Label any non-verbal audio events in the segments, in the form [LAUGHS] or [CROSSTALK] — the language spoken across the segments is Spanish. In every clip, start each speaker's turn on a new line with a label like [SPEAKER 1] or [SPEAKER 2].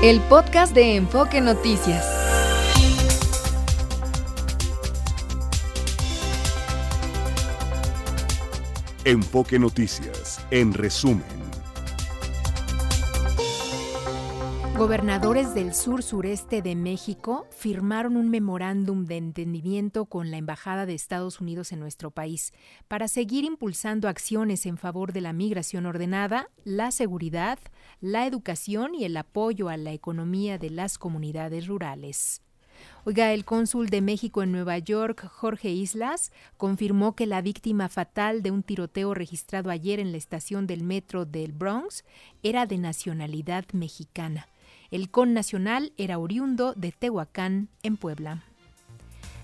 [SPEAKER 1] El podcast de Enfoque Noticias.
[SPEAKER 2] Enfoque Noticias, en resumen.
[SPEAKER 1] Gobernadores del sur sureste de México firmaron un memorándum de entendimiento con la Embajada de Estados Unidos en nuestro país para seguir impulsando acciones en favor de la migración ordenada, la seguridad, la educación y el apoyo a la economía de las comunidades rurales. Oiga, el cónsul de México en Nueva York, Jorge Islas, confirmó que la víctima fatal de un tiroteo registrado ayer en la estación del metro del Bronx era de nacionalidad mexicana. El con nacional era oriundo de Tehuacán, en Puebla.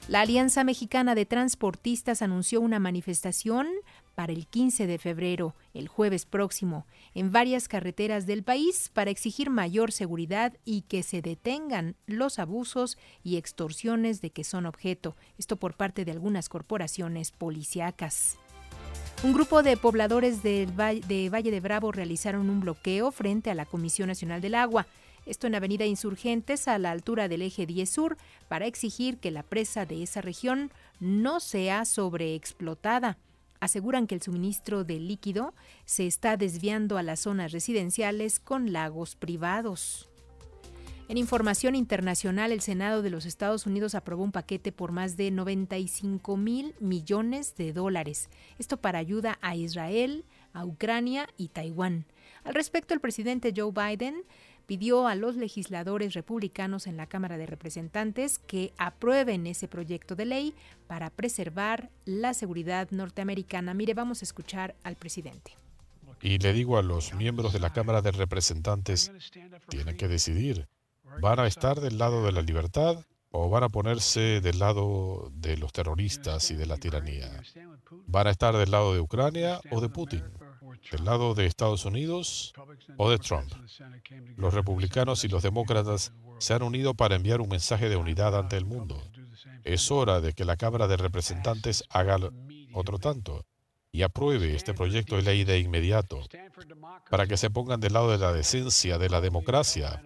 [SPEAKER 1] La Alianza Mexicana de Transportistas anunció una manifestación para el 15 de febrero, el jueves próximo, en varias carreteras del país para exigir mayor seguridad y que se detengan los abusos y extorsiones de que son objeto, esto por parte de algunas corporaciones policíacas. Un grupo de pobladores de Valle de Bravo realizaron un bloqueo frente a la Comisión Nacional del Agua esto en Avenida Insurgentes a la altura del eje 10 Sur, para exigir que la presa de esa región no sea sobreexplotada. Aseguran que el suministro de líquido se está desviando a las zonas residenciales con lagos privados. En información internacional, el Senado de los Estados Unidos aprobó un paquete por más de 95 mil millones de dólares. Esto para ayuda a Israel, a Ucrania y Taiwán. Al respecto, el presidente Joe Biden pidió a los legisladores republicanos en la Cámara de Representantes que aprueben ese proyecto de ley para preservar la seguridad norteamericana. Mire, vamos a escuchar al presidente.
[SPEAKER 3] Y le digo a los miembros de la Cámara de Representantes, tienen que decidir. ¿Van a estar del lado de la libertad o van a ponerse del lado de los terroristas y de la tiranía? ¿Van a estar del lado de Ucrania o de Putin? Del lado de Estados Unidos o de Trump. Los republicanos y los demócratas se han unido para enviar un mensaje de unidad ante el mundo. Es hora de que la Cámara de Representantes haga otro tanto y apruebe este proyecto de ley de inmediato para que se pongan del lado de la decencia, de la democracia,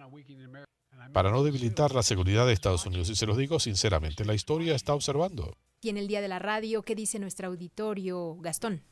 [SPEAKER 3] para no debilitar la seguridad de Estados Unidos. Y se los digo sinceramente, la historia está observando.
[SPEAKER 1] En el día de la radio, ¿qué dice nuestro auditorio, Gastón?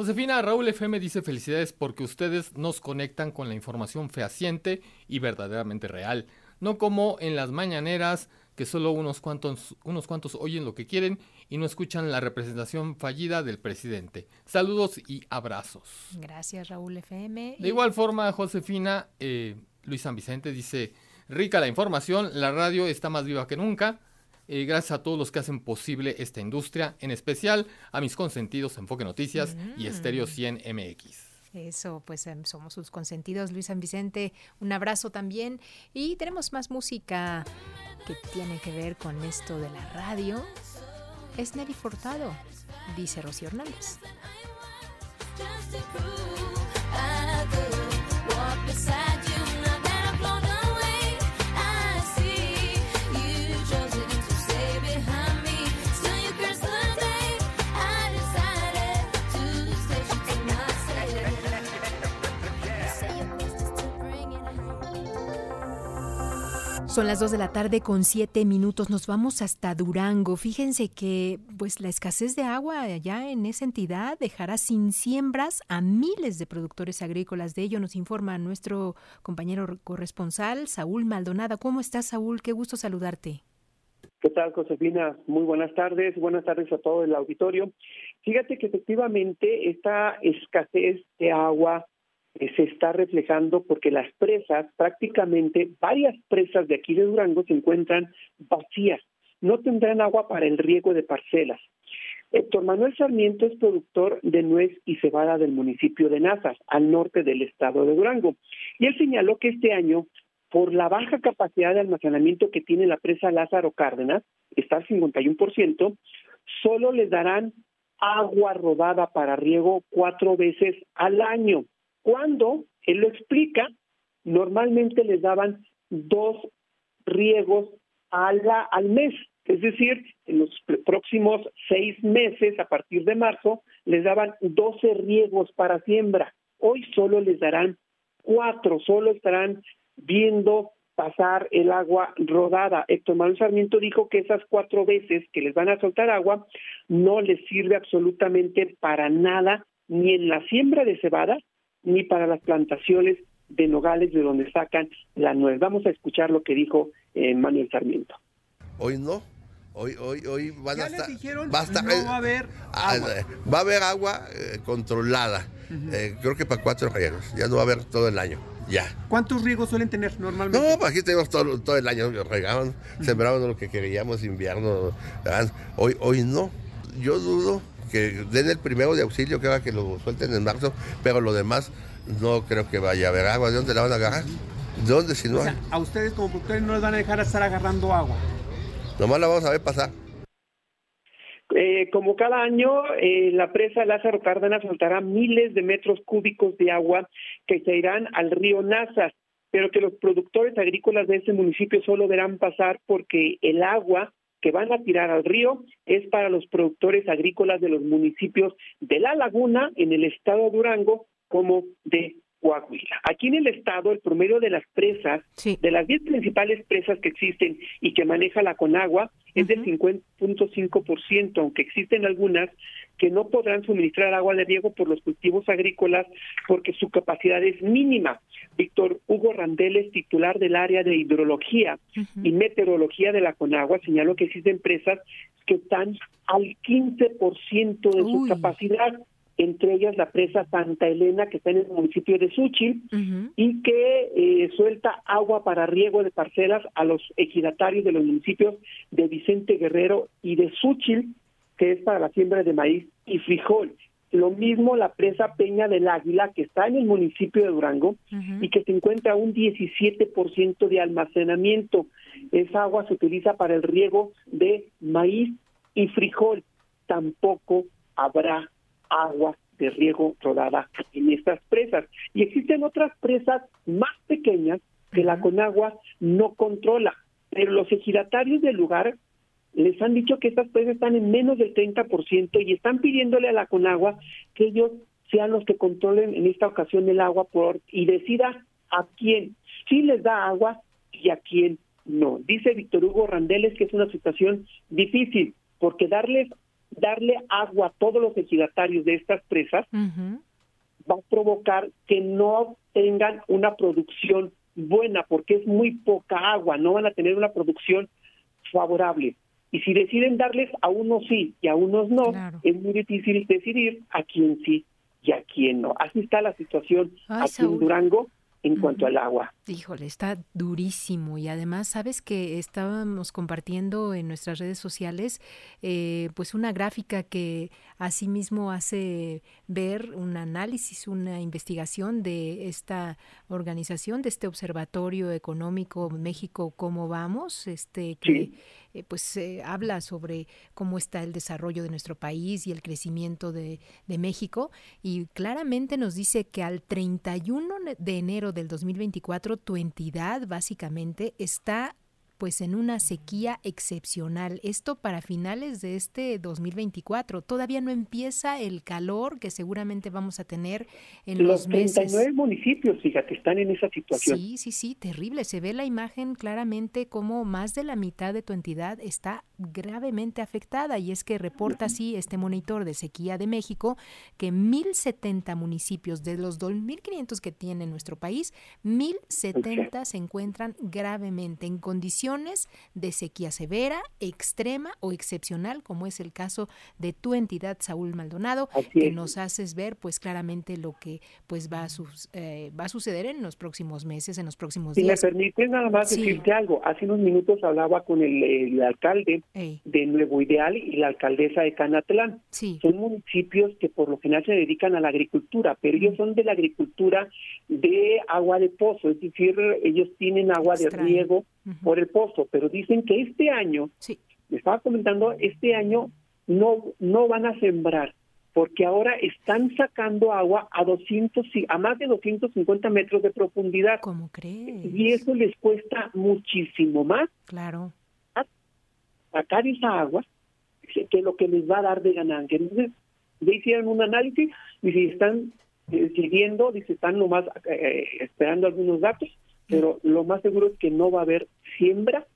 [SPEAKER 4] Josefina, Raúl FM dice felicidades porque ustedes nos conectan con la información fehaciente y verdaderamente real, no como en las mañaneras que solo unos cuantos, unos cuantos oyen lo que quieren y no escuchan la representación fallida del presidente. Saludos y abrazos.
[SPEAKER 1] Gracias, Raúl FM.
[SPEAKER 4] De igual forma, Josefina, eh, Luis San Vicente dice, rica la información, la radio está más viva que nunca. Eh, gracias a todos los que hacen posible esta industria, en especial a mis consentidos Enfoque Noticias y Estéreo 100 MX.
[SPEAKER 1] Eso, pues em, somos sus consentidos, Luis San Vicente. Un abrazo también. Y tenemos más música que tiene que ver con esto de la radio. Es Nelly Fortado, dice Rocío Hernández. Son las 2 de la tarde con 7 minutos. Nos vamos hasta Durango. Fíjense que pues la escasez de agua allá en esa entidad dejará sin siembras a miles de productores agrícolas. De ello nos informa nuestro compañero corresponsal Saúl Maldonado. ¿Cómo estás, Saúl? Qué gusto saludarte.
[SPEAKER 5] ¿Qué tal, Josefina? Muy buenas tardes. Buenas tardes a todo el auditorio. Fíjate que efectivamente esta escasez de agua se está reflejando porque las presas, prácticamente varias presas de aquí de Durango se encuentran vacías, no tendrán agua para el riego de parcelas. Héctor Manuel Sarmiento es productor de nuez y cebada del municipio de Nazas, al norte del estado de Durango. Y él señaló que este año, por la baja capacidad de almacenamiento que tiene la presa Lázaro Cárdenas, está al 51%, solo les darán agua rodada para riego cuatro veces al año. Cuando él lo explica, normalmente les daban dos riegos al, mes, es decir, en los próximos seis meses, a partir de marzo, les daban 12 riegos para siembra. Hoy solo les darán cuatro, solo estarán viendo pasar el agua rodada. Héctor Manuel Sarmiento dijo que esas cuatro veces que les van a soltar agua no les sirve absolutamente para nada, ni en la siembra de cebada, ni para las plantaciones de nogales de donde sacan la nuez. Vamos a escuchar lo que dijo eh, Manuel Sarmiento.
[SPEAKER 6] Hoy no, Hoy, hoy, hoy van a estar.
[SPEAKER 7] va, a haber
[SPEAKER 6] ah, agua. Eh, va a haber agua eh, controlada. Eh, creo que para cuatro riegos. Ya no va a haber todo el año. Ya.
[SPEAKER 7] ¿Cuántos riegos suelen tener normalmente?
[SPEAKER 6] No, pues aquí tenemos todo, todo el año. Regaban, sembraban lo que queríamos, invierno. Hoy, hoy no. Yo dudo que den el primero de auxilio, que va que lo suelten en marzo, pero lo demás no creo que vaya a haber agua. ¿De dónde la van a agarrar? ¿De dónde si no
[SPEAKER 7] A ustedes como productores no les van a dejar estar agarrando agua.
[SPEAKER 6] Nomás la vamos a ver pasar.
[SPEAKER 5] Eh, como cada año, eh, la presa Lázaro Cárdenas soltará miles de metros cúbicos de agua que se irán al río Nazas, pero que los productores agrícolas de ese municipio solo verán pasar porque el agua que van a tirar al río es para los productores agrícolas de los municipios de La Laguna, en el estado de Durango, como de Coahuila. Aquí en el estado, el promedio de las presas, de las 10 principales presas que existen y que maneja la Conagua, es del 50.5%, aunque existen algunas que no podrán suministrar agua de riego por los cultivos agrícolas porque su capacidad es mínima. Víctor Hugo Randeles, titular del área de hidrología y meteorología de la Conagua, señaló que existen presas que están al 15% de su capacidad entre ellas la presa Santa Elena, que está en el municipio de Suchil, y que eh, suelta agua para riego de parcelas a los ejidatarios de los municipios de Vicente Guerrero y de Suchil, que es para la siembra de maíz y frijol. Lo mismo la presa Peña del Águila, que está en el municipio de Durango y que se encuentra un 17% de almacenamiento. Esa agua se utiliza para el riego de maíz y frijol. Tampoco habrá agua de riego rodada en estas presas. Y existen otras presas más pequeñas que la Conagua no controla, pero los ejidatarios del lugar les han dicho que estas presas están en menos del 30% y están pidiéndole a la Conagua que ellos sean los que controlen en esta ocasión el agua por y decida a quién sí les da agua y a quién no. Dice Víctor Hugo Randeles que es una situación difícil porque darles darle agua a todos los ejidatarios de estas presas va a provocar que no tengan una producción buena porque es muy poca agua, no van a tener una producción favorable. Y si deciden darles a unos sí y a unos no, es muy difícil decidir a quién sí y a quién no. Así está la situación aquí en Durango en cuanto al agua.
[SPEAKER 1] Híjole, está durísimo y además sabes que estábamos compartiendo en nuestras redes sociales eh, pues una gráfica que asimismo hace ver un análisis, una investigación de esta organización, de este observatorio económico México cómo vamos, este que eh, pues eh, habla sobre cómo está el desarrollo de nuestro país y el crecimiento de, de México. Y claramente nos dice que al 31 de enero del 2024 tu entidad básicamente está pues en una sequía excepcional. Esto para finales de este 2024. Todavía no empieza el calor que seguramente vamos a tener en los, los meses.
[SPEAKER 5] 39 municipios, fíjate, están en esa situación.
[SPEAKER 1] Sí, sí, sí, terrible. Se ve la imagen claramente como más de la mitad de tu entidad está gravemente afectada y es que reporta así este monitor de sequía de México que 1070 municipios de los 2500 que tiene nuestro país, 1070 se encuentran gravemente en condiciones de sequía severa, extrema o excepcional, como es el caso de tu entidad, Saúl Maldonado, que nos haces ver pues claramente lo que pues va a, eh, va a suceder en los próximos meses, en los próximos días.
[SPEAKER 5] Si me permites nada más decirte algo, hace unos minutos hablaba con el, alcalde de Nuevo Ideal y la alcaldesa de Canatlán. Son municipios que por lo general se dedican a la agricultura, pero ellos son de la agricultura de agua de pozo, es decir, ellos tienen agua de riego por el pozo, pero dicen que este año, me estaba comentando, este año no, no van a sembrar, porque ahora están sacando agua a 200, a más de 250 metros de profundidad.
[SPEAKER 1] ¿Cómo crees?
[SPEAKER 5] Y eso les cuesta muchísimo más.
[SPEAKER 1] Claro.
[SPEAKER 5] Sacar esa agua, que lo que les va a dar de ganancia. Entonces, ya hicieron un análisis y si están decidiendo, dice, están nomás eh, esperando algunos datos pero lo más seguro es que no va a haber siembra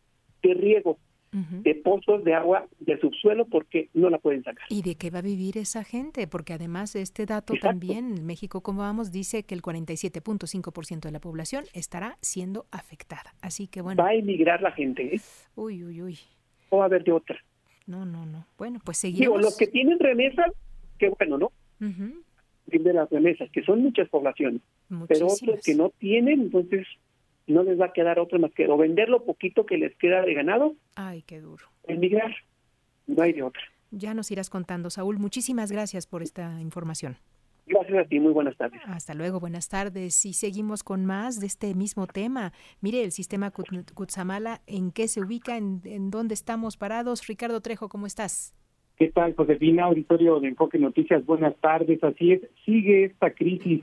[SPEAKER 5] de riego de pozos de agua de subsuelo porque no la pueden sacar.
[SPEAKER 1] ¿Y de qué va a vivir esa gente? Porque además este dato también, en México, como vamos, dice que el 47.5% de la población estará siendo afectada. Así que bueno.
[SPEAKER 5] Va a emigrar la gente. ¿eh?
[SPEAKER 1] Uy, uy, uy.
[SPEAKER 5] O va a haber de otra.
[SPEAKER 1] No, no, no. Bueno, pues seguimos.
[SPEAKER 5] Digo, los que tienen remesas, qué bueno, ¿no? De las remesas, que son muchas poblaciones. Pero otros que no tienen, entonces no les va a quedar otro más que o vender lo poquito que les queda de ganado.
[SPEAKER 1] Ay, qué duro.
[SPEAKER 5] Emigrar. No hay de otra.
[SPEAKER 1] Ya nos irás contando, Saúl. Muchísimas gracias por esta información.
[SPEAKER 5] Gracias a ti, muy buenas tardes.
[SPEAKER 1] Hasta luego, buenas tardes. Y seguimos con más de este mismo tema. Mire, el sistema Kutsamala, ¿en qué se ubica? ¿En, ¿En, dónde estamos parados? Ricardo Trejo, ¿cómo estás?
[SPEAKER 8] ¿Qué tal, Josefina? Auditorio de Enfoque Noticias, buenas tardes. Así es, sigue esta crisis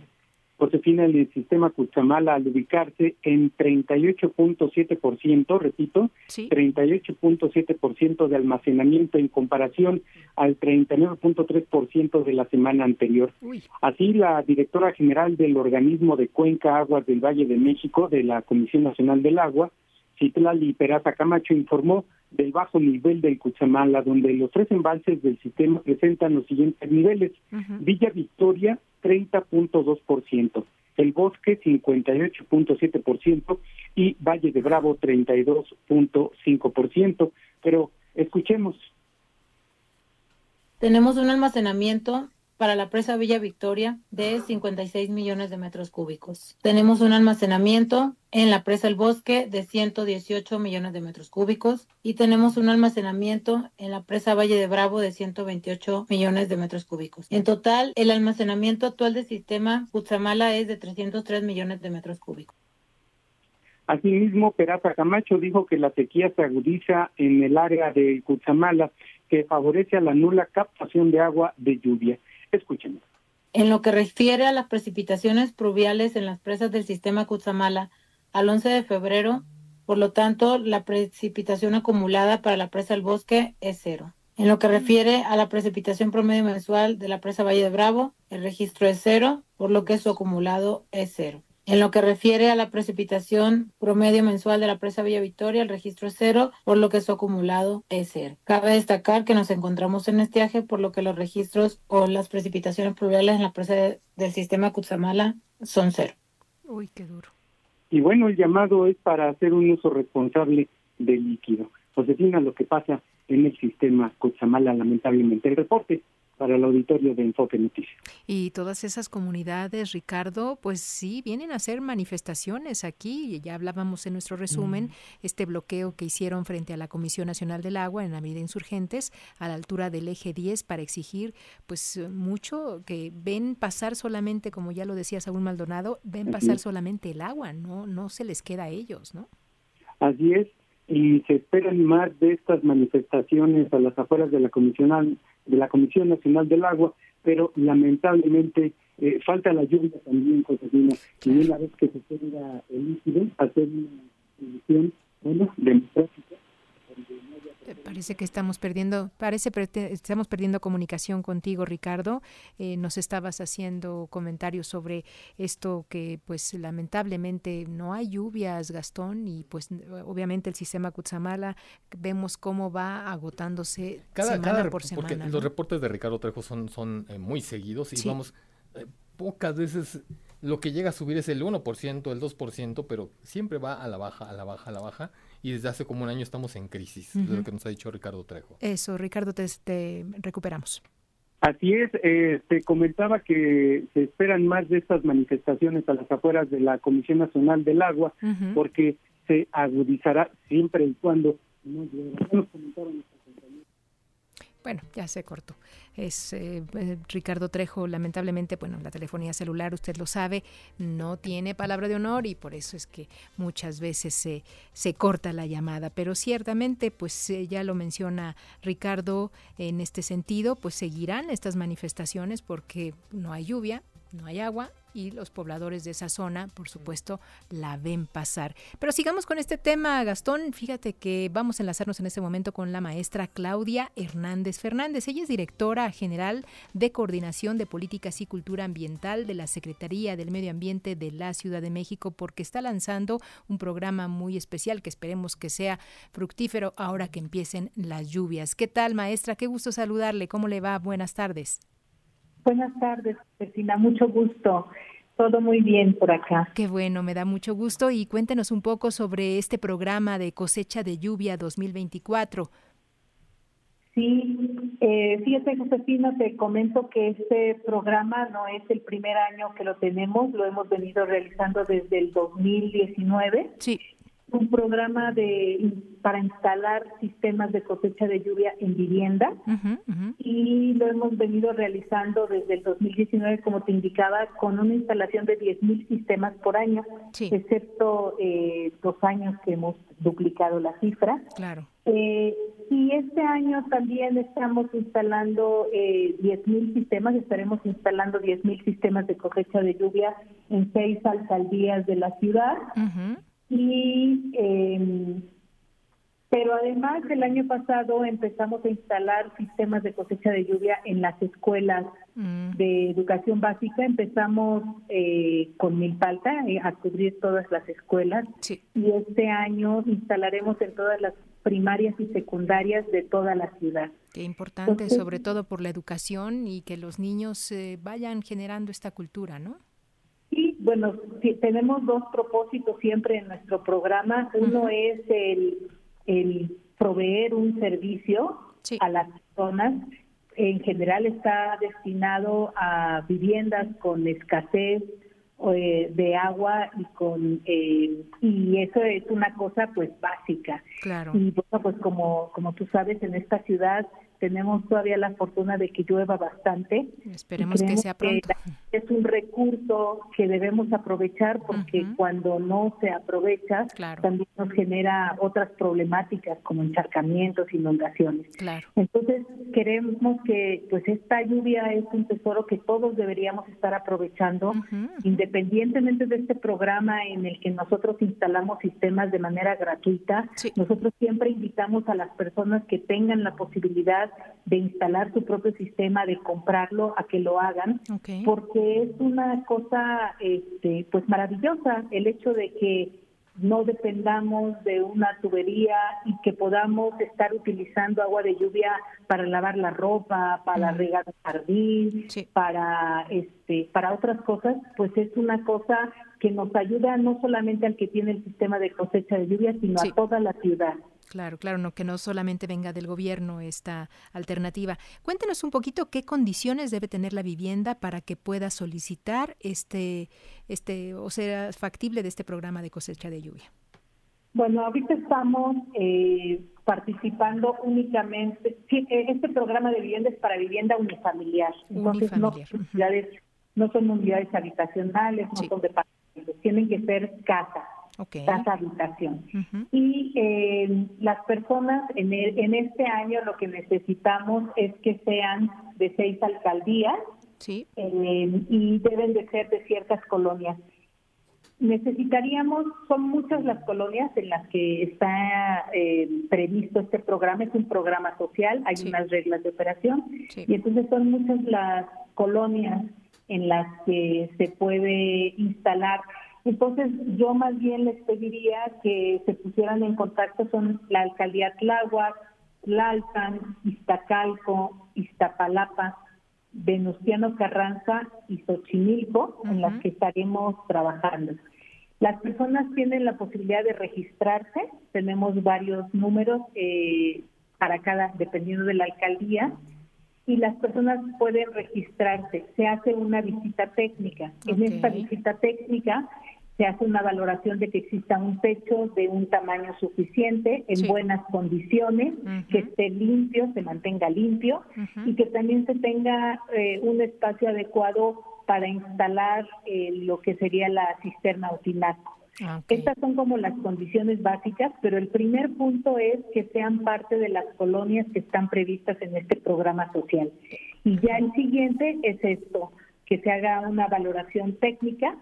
[SPEAKER 8] Josefina, el sistema Cuchamala al ubicarse en 38.7%, repito, sí. 38.7% de almacenamiento en comparación al 39.3% de la semana anterior. Uy. Así, la directora general del organismo de Cuenca Aguas del Valle de México, de la Comisión Nacional del Agua, Citlali Peraza Camacho, informó del bajo nivel del Cuchamala, donde los tres embalses del sistema presentan los siguientes niveles. Uh -huh. Villa Victoria, 30.2%, El Bosque 58.7% y Valle de Bravo 32.5%. Pero escuchemos.
[SPEAKER 9] Tenemos un almacenamiento para la presa Villa Victoria de 56 millones de metros cúbicos. Tenemos un almacenamiento en la presa El Bosque de 118 millones de metros cúbicos y tenemos un almacenamiento en la presa Valle de Bravo de 128 millones de metros cúbicos. En total, el almacenamiento actual del sistema Cutzamala es de 303 millones de metros cúbicos.
[SPEAKER 8] Asimismo, Peraza Camacho dijo que la sequía se agudiza en el área de Cutzamala, que favorece a la nula captación de agua de lluvia. Escuchemos.
[SPEAKER 9] En lo que refiere a las precipitaciones pluviales en las presas del sistema Cutzamala, al 11 de febrero, por lo tanto, la precipitación acumulada para la presa del bosque es cero. En lo que refiere a la precipitación promedio mensual de la presa Valle de Bravo, el registro es cero, por lo que su acumulado es cero. En lo que refiere a la precipitación promedio mensual de la presa Villa Victoria, el registro es cero, por lo que su acumulado es cero. Cabe destacar que nos encontramos en estiaje, por lo que los registros o las precipitaciones pluviales en la presa de, del sistema Cutzamala son cero.
[SPEAKER 1] Uy, qué duro.
[SPEAKER 8] Y bueno, el llamado es para hacer un uso responsable del líquido. Josefina, lo que pasa en el sistema Cutzamala, lamentablemente. El reporte para el auditorio de Enfoque Noticias.
[SPEAKER 1] Y todas esas comunidades, Ricardo, pues sí, vienen a hacer manifestaciones aquí. Ya hablábamos en nuestro resumen, mm. este bloqueo que hicieron frente a la Comisión Nacional del Agua en la Avenida Insurgentes, a la altura del eje 10, para exigir pues mucho que ven pasar solamente, como ya lo decía Saúl Maldonado, ven pasar solamente el agua, no, no se les queda a ellos, ¿no?
[SPEAKER 8] Así es, y se esperan más de estas manifestaciones a las afueras de la Comisión de la Comisión Nacional del Agua, pero lamentablemente eh, falta la lluvia también, Josefina, y una vez que se tenga el líquido, hacer una solución bueno, democrática
[SPEAKER 1] Parece que estamos perdiendo, parece estamos perdiendo comunicación contigo, Ricardo. Eh, nos estabas haciendo comentarios sobre esto que, pues, lamentablemente no hay lluvias, Gastón, y pues obviamente el sistema Cutzamala vemos cómo va agotándose
[SPEAKER 4] cada,
[SPEAKER 1] semana
[SPEAKER 4] cada,
[SPEAKER 1] por semana.
[SPEAKER 4] Porque
[SPEAKER 1] ¿no?
[SPEAKER 4] los reportes de Ricardo Trejo son, son eh, muy seguidos y sí. vamos, eh, pocas veces lo que llega a subir es el 1%, el 2%, pero siempre va a la baja, a la baja, a la baja y desde hace como un año estamos en crisis, uh -huh. es lo que nos ha dicho Ricardo Trejo.
[SPEAKER 1] Eso, Ricardo, te, te recuperamos.
[SPEAKER 8] Así es, eh, te comentaba que se esperan más de estas manifestaciones a las afueras de la Comisión Nacional del Agua, uh -huh. porque se agudizará siempre y cuando no Nos comentaron
[SPEAKER 1] bueno, ya se cortó. Es eh, eh, Ricardo Trejo, lamentablemente, bueno, la telefonía celular, usted lo sabe, no tiene palabra de honor y por eso es que muchas veces se, se corta la llamada. Pero ciertamente, pues eh, ya lo menciona Ricardo, en este sentido, pues seguirán estas manifestaciones porque no hay lluvia, no hay agua y los pobladores de esa zona, por supuesto, la ven pasar. Pero sigamos con este tema, Gastón. Fíjate que vamos a enlazarnos en este momento con la maestra Claudia Hernández Fernández. Ella es directora general de Coordinación de Políticas y Cultura Ambiental de la Secretaría del Medio Ambiente de la Ciudad de México, porque está lanzando un programa muy especial que esperemos que sea fructífero ahora que empiecen las lluvias. ¿Qué tal, maestra? Qué gusto saludarle. ¿Cómo le va? Buenas tardes.
[SPEAKER 10] Buenas tardes, Cristina. Mucho gusto. Todo muy bien por acá.
[SPEAKER 1] Qué bueno, me da mucho gusto. Y cuéntenos un poco sobre este programa de cosecha de lluvia 2024.
[SPEAKER 10] Sí, eh, fíjate, Josefina, te comento que este programa no es el primer año que lo tenemos, lo hemos venido realizando desde el 2019.
[SPEAKER 1] Sí
[SPEAKER 10] un programa de para instalar sistemas de cosecha de lluvia en vivienda y lo hemos venido realizando desde el 2019, como te indicaba, con una instalación de 10.000 sistemas por año, excepto eh, dos años que hemos duplicado la cifra.
[SPEAKER 1] Claro.
[SPEAKER 10] Eh, y este año también estamos instalando eh, 10.000 sistemas, estaremos instalando 10.000 sistemas de cosecha de lluvia en seis alcaldías de la ciudad. Y, eh, pero además el año pasado empezamos a instalar sistemas de cosecha de lluvia en las escuelas mm. de educación básica. Empezamos eh, con Milpalta eh, a cubrir todas las escuelas y este año instalaremos en todas las primarias y secundarias de toda la ciudad.
[SPEAKER 1] Qué importante, sobre todo por la educación y que los niños eh, vayan generando esta cultura, ¿no?
[SPEAKER 10] Bueno, tenemos dos propósitos siempre en nuestro programa. Uno es el, proveer un servicio a las personas. En general está destinado a viviendas con escasez eh, de agua y con eh, y eso es una cosa pues básica.
[SPEAKER 1] Claro.
[SPEAKER 10] Y bueno, pues como como tú sabes en esta ciudad tenemos todavía la fortuna de que llueva bastante.
[SPEAKER 1] Esperemos que sea pronto.
[SPEAKER 10] es un recurso que debemos aprovechar porque cuando no se aprovecha también nos genera otras problemáticas como encharcamientos, inundaciones.
[SPEAKER 1] Claro.
[SPEAKER 10] Entonces queremos que pues esta lluvia es un tesoro que todos deberíamos estar aprovechando independientemente de este programa en el que nosotros instalamos sistemas de manera gratuita. Nosotros siempre invitamos a las personas que tengan la posibilidad de instalar su propio sistema, de comprarlo, a que lo hagan, porque es una cosa este, pues maravillosa el hecho de que no dependamos de una tubería y que podamos estar utilizando agua de lluvia para lavar la ropa, para regar el jardín, para este para otras cosas, pues es una cosa que nos ayuda no solamente al que tiene el sistema de cosecha de lluvia, sino a toda la ciudad.
[SPEAKER 1] Claro, claro, no que no solamente venga del gobierno esta alternativa. Cuéntenos un poquito qué condiciones debe tener la vivienda para que pueda solicitar este, este o sea factible de este programa de cosecha de lluvia.
[SPEAKER 10] Bueno, ahorita estamos eh, participando únicamente. Sí, eh, este programa de vivienda es para vivienda unifamiliar. Entonces, No, son unidades, no son unidades habitacionales, no son departamentos, tienen que ser casas casa habitación. Y eh, las personas en, en este año lo que necesitamos es que sean de seis alcaldías eh, y deben de ser de ciertas colonias. Necesitaríamos, son muchas las colonias en las que está eh, previsto este programa, es un programa social, hay unas reglas de operación y entonces son muchas las colonias en las que se puede instalar entonces, yo más bien les pediría que se pusieran en contacto con la alcaldía Tláhuac, Tlalpan, Iztacalco, Iztapalapa, Venustiano Carranza y Xochimilco, en las que estaremos trabajando. Las personas tienen la posibilidad de registrarse, tenemos varios números eh, para cada, dependiendo de la alcaldía, y las personas pueden registrarse. Se hace una visita técnica. En esta visita técnica se hace una valoración de que exista un techo de un tamaño suficiente, en buenas condiciones, que esté limpio, se mantenga limpio y que también se tenga eh, un espacio adecuado para instalar eh, lo que sería la cisterna o tinaco. Ah, Estas son como las condiciones básicas, pero el primer punto es que sean parte de las colonias que están previstas en este programa social. Y ya el siguiente es esto, que se haga una valoración técnica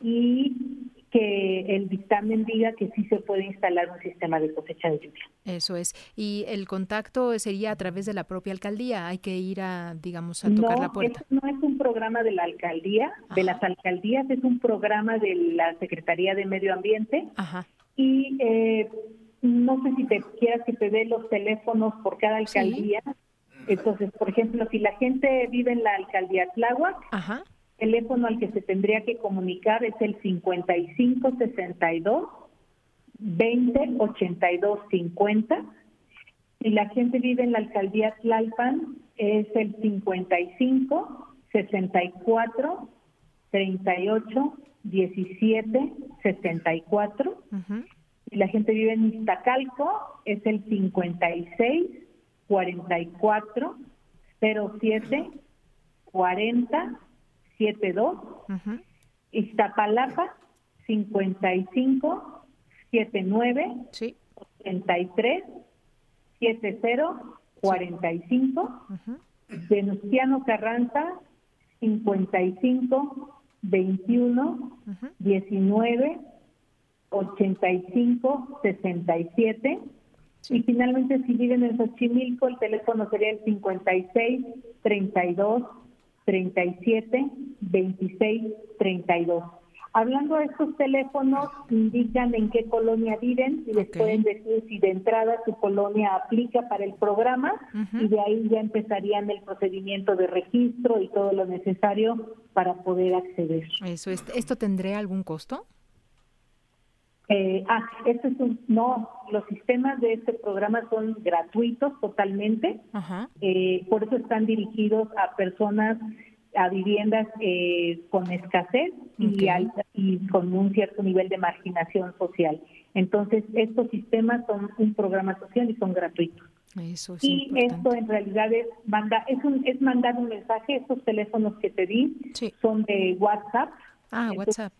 [SPEAKER 10] y que el dictamen diga que sí se puede instalar un sistema de cosecha de lluvia.
[SPEAKER 1] Eso es. Y el contacto sería a través de la propia alcaldía. Hay que ir a, digamos, a tocar la puerta.
[SPEAKER 10] No, no es un programa de la alcaldía, de las alcaldías, es un programa de la Secretaría de Medio Ambiente.
[SPEAKER 1] Ajá.
[SPEAKER 10] Y eh, no sé si te quieras que te dé los teléfonos por cada alcaldía. Entonces, por ejemplo, si la gente vive en la alcaldía Tláhuac,
[SPEAKER 1] Ajá
[SPEAKER 10] teléfono al que se tendría que comunicar es el 5562 20 82 50. Si la gente vive en la alcaldía Tlalpan, es el 55 64 38 17 74. Si la gente vive en Iztacalco, es el 56 44 07 40 72, uh Iztapalapa 55 79
[SPEAKER 1] sí.
[SPEAKER 10] 83 70 45, Venustiano Carranza 55 21 19 85 67 y finalmente si viven en Xochimilco el teléfono sería el 56 32 37 26 32. Hablando de estos teléfonos, indican en qué colonia viven y les pueden decir si de entrada su colonia aplica para el programa y de ahí ya empezarían el procedimiento de registro y todo lo necesario para poder acceder.
[SPEAKER 1] Eso, ¿esto tendría algún costo?
[SPEAKER 10] Eh, ah, esto es un, no, los sistemas de este programa son gratuitos totalmente, eh, por eso están dirigidos a personas, a viviendas eh, con escasez y, y con un cierto nivel de marginación social. Entonces, estos sistemas son un programa social y son gratuitos.
[SPEAKER 1] Eso
[SPEAKER 10] y esto en realidad es, manda, es, un, es mandar un mensaje, estos teléfonos que te di son de WhatsApp.
[SPEAKER 1] Ah, WhatsApp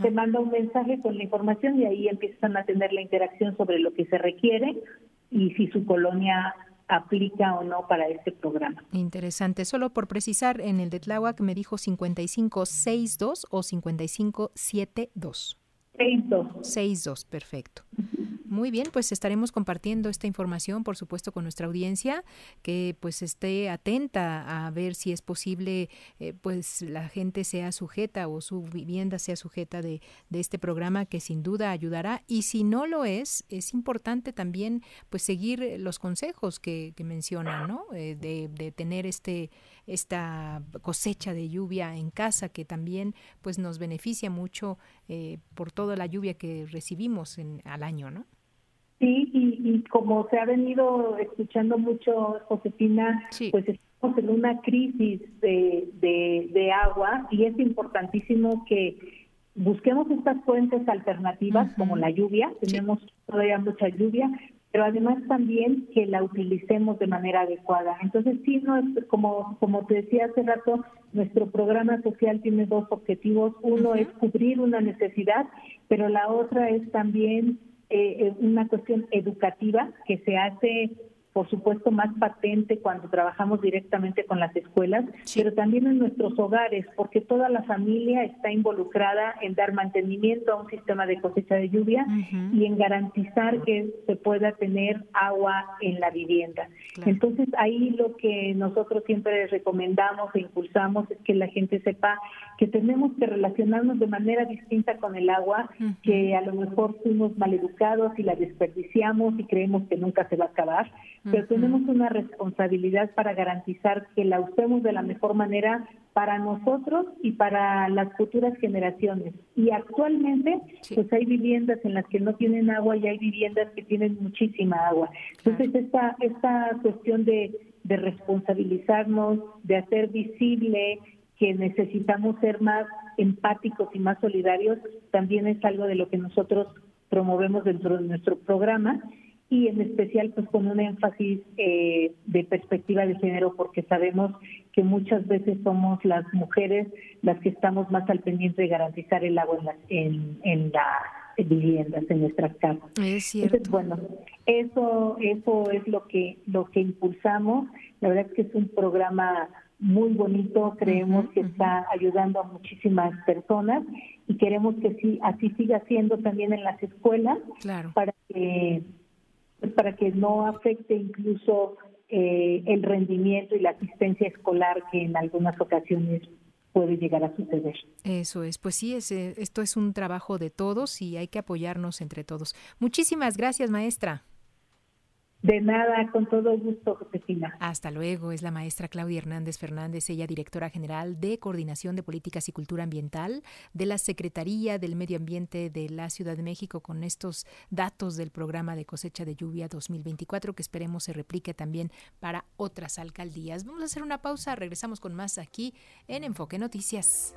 [SPEAKER 10] se manda un mensaje con la información y ahí empiezan a tener la interacción sobre lo que se requiere y si su colonia aplica o no para este programa.
[SPEAKER 1] Interesante. Solo por precisar, en el de Tláhuac me dijo 5562 o 5572.
[SPEAKER 10] 62.
[SPEAKER 1] 62, perfecto. Muy bien, pues estaremos compartiendo esta información, por supuesto, con nuestra audiencia, que pues esté atenta a ver si es posible, eh, pues la gente sea sujeta o su vivienda sea sujeta de, de, este programa que sin duda ayudará. Y si no lo es, es importante también pues seguir los consejos que, que mencionan, ¿no? Eh, de, de tener este esta cosecha de lluvia en casa que también pues nos beneficia mucho eh, por toda la lluvia que recibimos en, al año, ¿no?
[SPEAKER 10] Sí, y, como se ha venido escuchando mucho, Josefina, pues estamos en una crisis de, de, agua y es importantísimo que busquemos estas fuentes alternativas como la lluvia, tenemos todavía mucha lluvia, pero además también que la utilicemos de manera adecuada. Entonces, sí, no es, como, como te decía hace rato, nuestro programa social tiene dos objetivos. Uno es cubrir una necesidad, pero la otra es también eh, una cuestión educativa que se hace por supuesto, más patente cuando trabajamos directamente con las escuelas, pero también en nuestros hogares, porque toda la familia está involucrada en dar mantenimiento a un sistema de cosecha de lluvia y en garantizar que se pueda tener agua en la vivienda. Entonces, ahí lo que nosotros siempre recomendamos e impulsamos es que la gente sepa que tenemos que relacionarnos de manera distinta con el agua, que a lo mejor fuimos maleducados y la desperdiciamos y creemos que nunca se va a acabar pero tenemos una responsabilidad para garantizar que la usemos de la mejor manera para nosotros y para las futuras generaciones. Y actualmente, pues hay viviendas en las que no tienen agua y hay viviendas que tienen muchísima agua. Entonces, esta, esta cuestión de, de responsabilizarnos, de hacer visible que necesitamos ser más empáticos y más solidarios, también es algo de lo que nosotros promovemos dentro de nuestro programa y en especial pues con un énfasis eh, de perspectiva de género porque sabemos que muchas veces somos las mujeres las que estamos más al pendiente de garantizar el agua en las, en, en las viviendas, en nuestras casas.
[SPEAKER 1] Es cierto.
[SPEAKER 10] Entonces, bueno, eso, eso es lo que, lo que impulsamos. La verdad es que es un programa muy bonito, creemos que está ayudando a muchísimas personas y queremos que sí, así siga siendo también en las escuelas para que pues, para que no afecte incluso eh, el rendimiento y la asistencia escolar que en algunas ocasiones puede llegar a suceder.
[SPEAKER 1] Eso es, pues sí, es, esto es un trabajo de todos y hay que apoyarnos entre todos. Muchísimas gracias, maestra.
[SPEAKER 10] De nada, con todo gusto, Josefina.
[SPEAKER 1] Hasta luego. Es la maestra Claudia Hernández Fernández, ella directora general de Coordinación de Políticas y Cultura Ambiental de la Secretaría del Medio Ambiente de la Ciudad de México con estos datos del programa de cosecha de lluvia 2024 que esperemos se replique también para otras alcaldías. Vamos a hacer una pausa, regresamos con más aquí en Enfoque Noticias.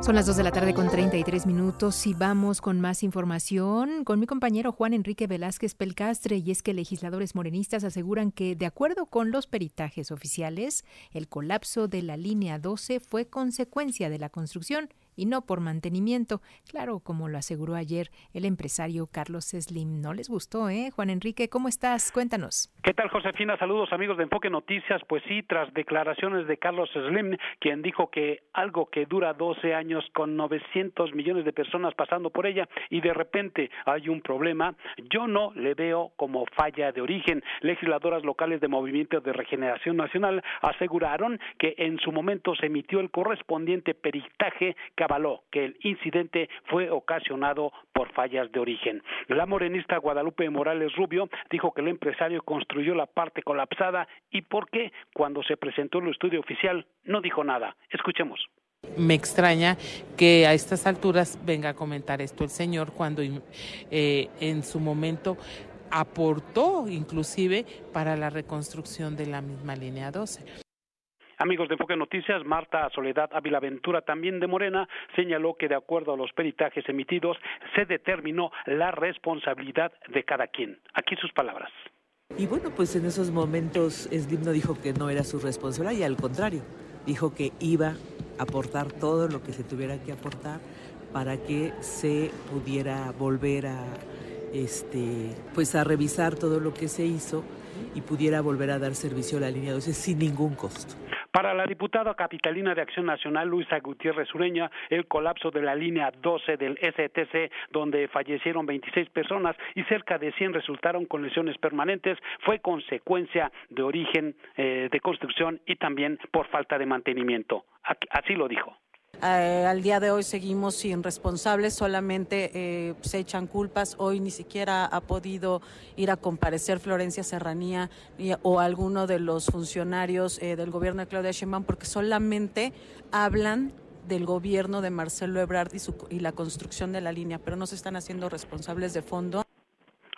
[SPEAKER 1] Son las 2 de la tarde con 33 minutos y vamos con más información con mi compañero Juan Enrique Velázquez Pelcastre y es que legisladores morenistas aseguran que de acuerdo con los peritajes oficiales, el colapso de la línea 12 fue consecuencia de la construcción y no por mantenimiento. Claro, como lo aseguró ayer el empresario Carlos Slim. No les gustó, ¿eh? Juan Enrique, ¿cómo estás? Cuéntanos.
[SPEAKER 11] ¿Qué tal, Josefina? Saludos, amigos de Enfoque Noticias. Pues sí, tras declaraciones de Carlos Slim, quien dijo que algo que dura 12 años con 900 millones de personas pasando por ella y de repente hay un problema, yo no le veo como falla de origen. Legisladoras locales de Movimiento de Regeneración Nacional aseguraron que en su momento se emitió el correspondiente peritaje que avaló que el incidente fue ocasionado por fallas de origen. La morenista Guadalupe Morales Rubio dijo que el empresario construyó la parte colapsada y por qué cuando se presentó el estudio oficial no dijo nada. Escuchemos.
[SPEAKER 12] Me extraña que a estas alturas venga a comentar esto el señor cuando eh, en su momento aportó inclusive para la reconstrucción de la misma línea 12.
[SPEAKER 11] Amigos de Enfoque Noticias, Marta Soledad Ávila Ventura, también de Morena, señaló que de acuerdo a los peritajes emitidos se determinó la responsabilidad de cada quien. Aquí sus palabras.
[SPEAKER 13] Y bueno, pues en esos momentos Slim no dijo que no era su responsabilidad y al contrario, dijo que iba a aportar todo lo que se tuviera que aportar para que se pudiera volver a este pues a revisar todo lo que se hizo y pudiera volver a dar servicio a la línea 12 sin ningún costo.
[SPEAKER 11] Para la diputada capitalina de Acción Nacional, Luisa Gutiérrez Ureña, el colapso de la línea 12 del STC, donde fallecieron 26 personas y cerca de 100 resultaron con lesiones permanentes, fue consecuencia de origen eh, de construcción y también por falta de mantenimiento. Así lo dijo.
[SPEAKER 14] Eh, al día de hoy seguimos sin responsables, solamente eh, se echan culpas. Hoy ni siquiera ha podido ir a comparecer Florencia Serranía o alguno de los funcionarios eh, del gobierno de Claudia Sheinbaum porque solamente hablan del gobierno de Marcelo Ebrard y, y la construcción de la línea, pero no se están haciendo responsables de fondo.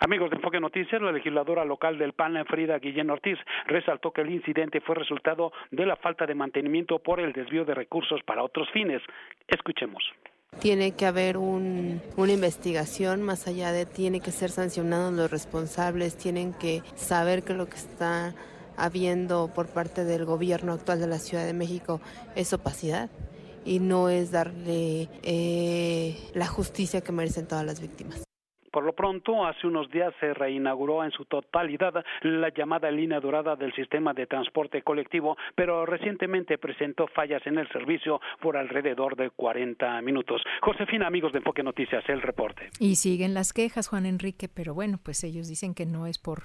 [SPEAKER 11] Amigos de Enfoque Noticias, la legisladora local del PAN, Frida Guillén Ortiz, resaltó que el incidente fue resultado de la falta de mantenimiento por el desvío de recursos para otros fines. Escuchemos.
[SPEAKER 15] Tiene que haber un, una investigación más allá de tiene que ser sancionados los responsables, tienen que saber que lo que está habiendo por parte del gobierno actual de la Ciudad de México es opacidad y no es darle eh, la justicia que merecen todas las víctimas.
[SPEAKER 11] Por lo pronto, hace unos días se reinauguró en su totalidad la llamada línea dorada del sistema de transporte colectivo, pero recientemente presentó fallas en el servicio por alrededor de 40 minutos. Josefina, amigos de Enfoque Noticias, el reporte.
[SPEAKER 1] Y siguen las quejas, Juan Enrique, pero bueno, pues ellos dicen que no es por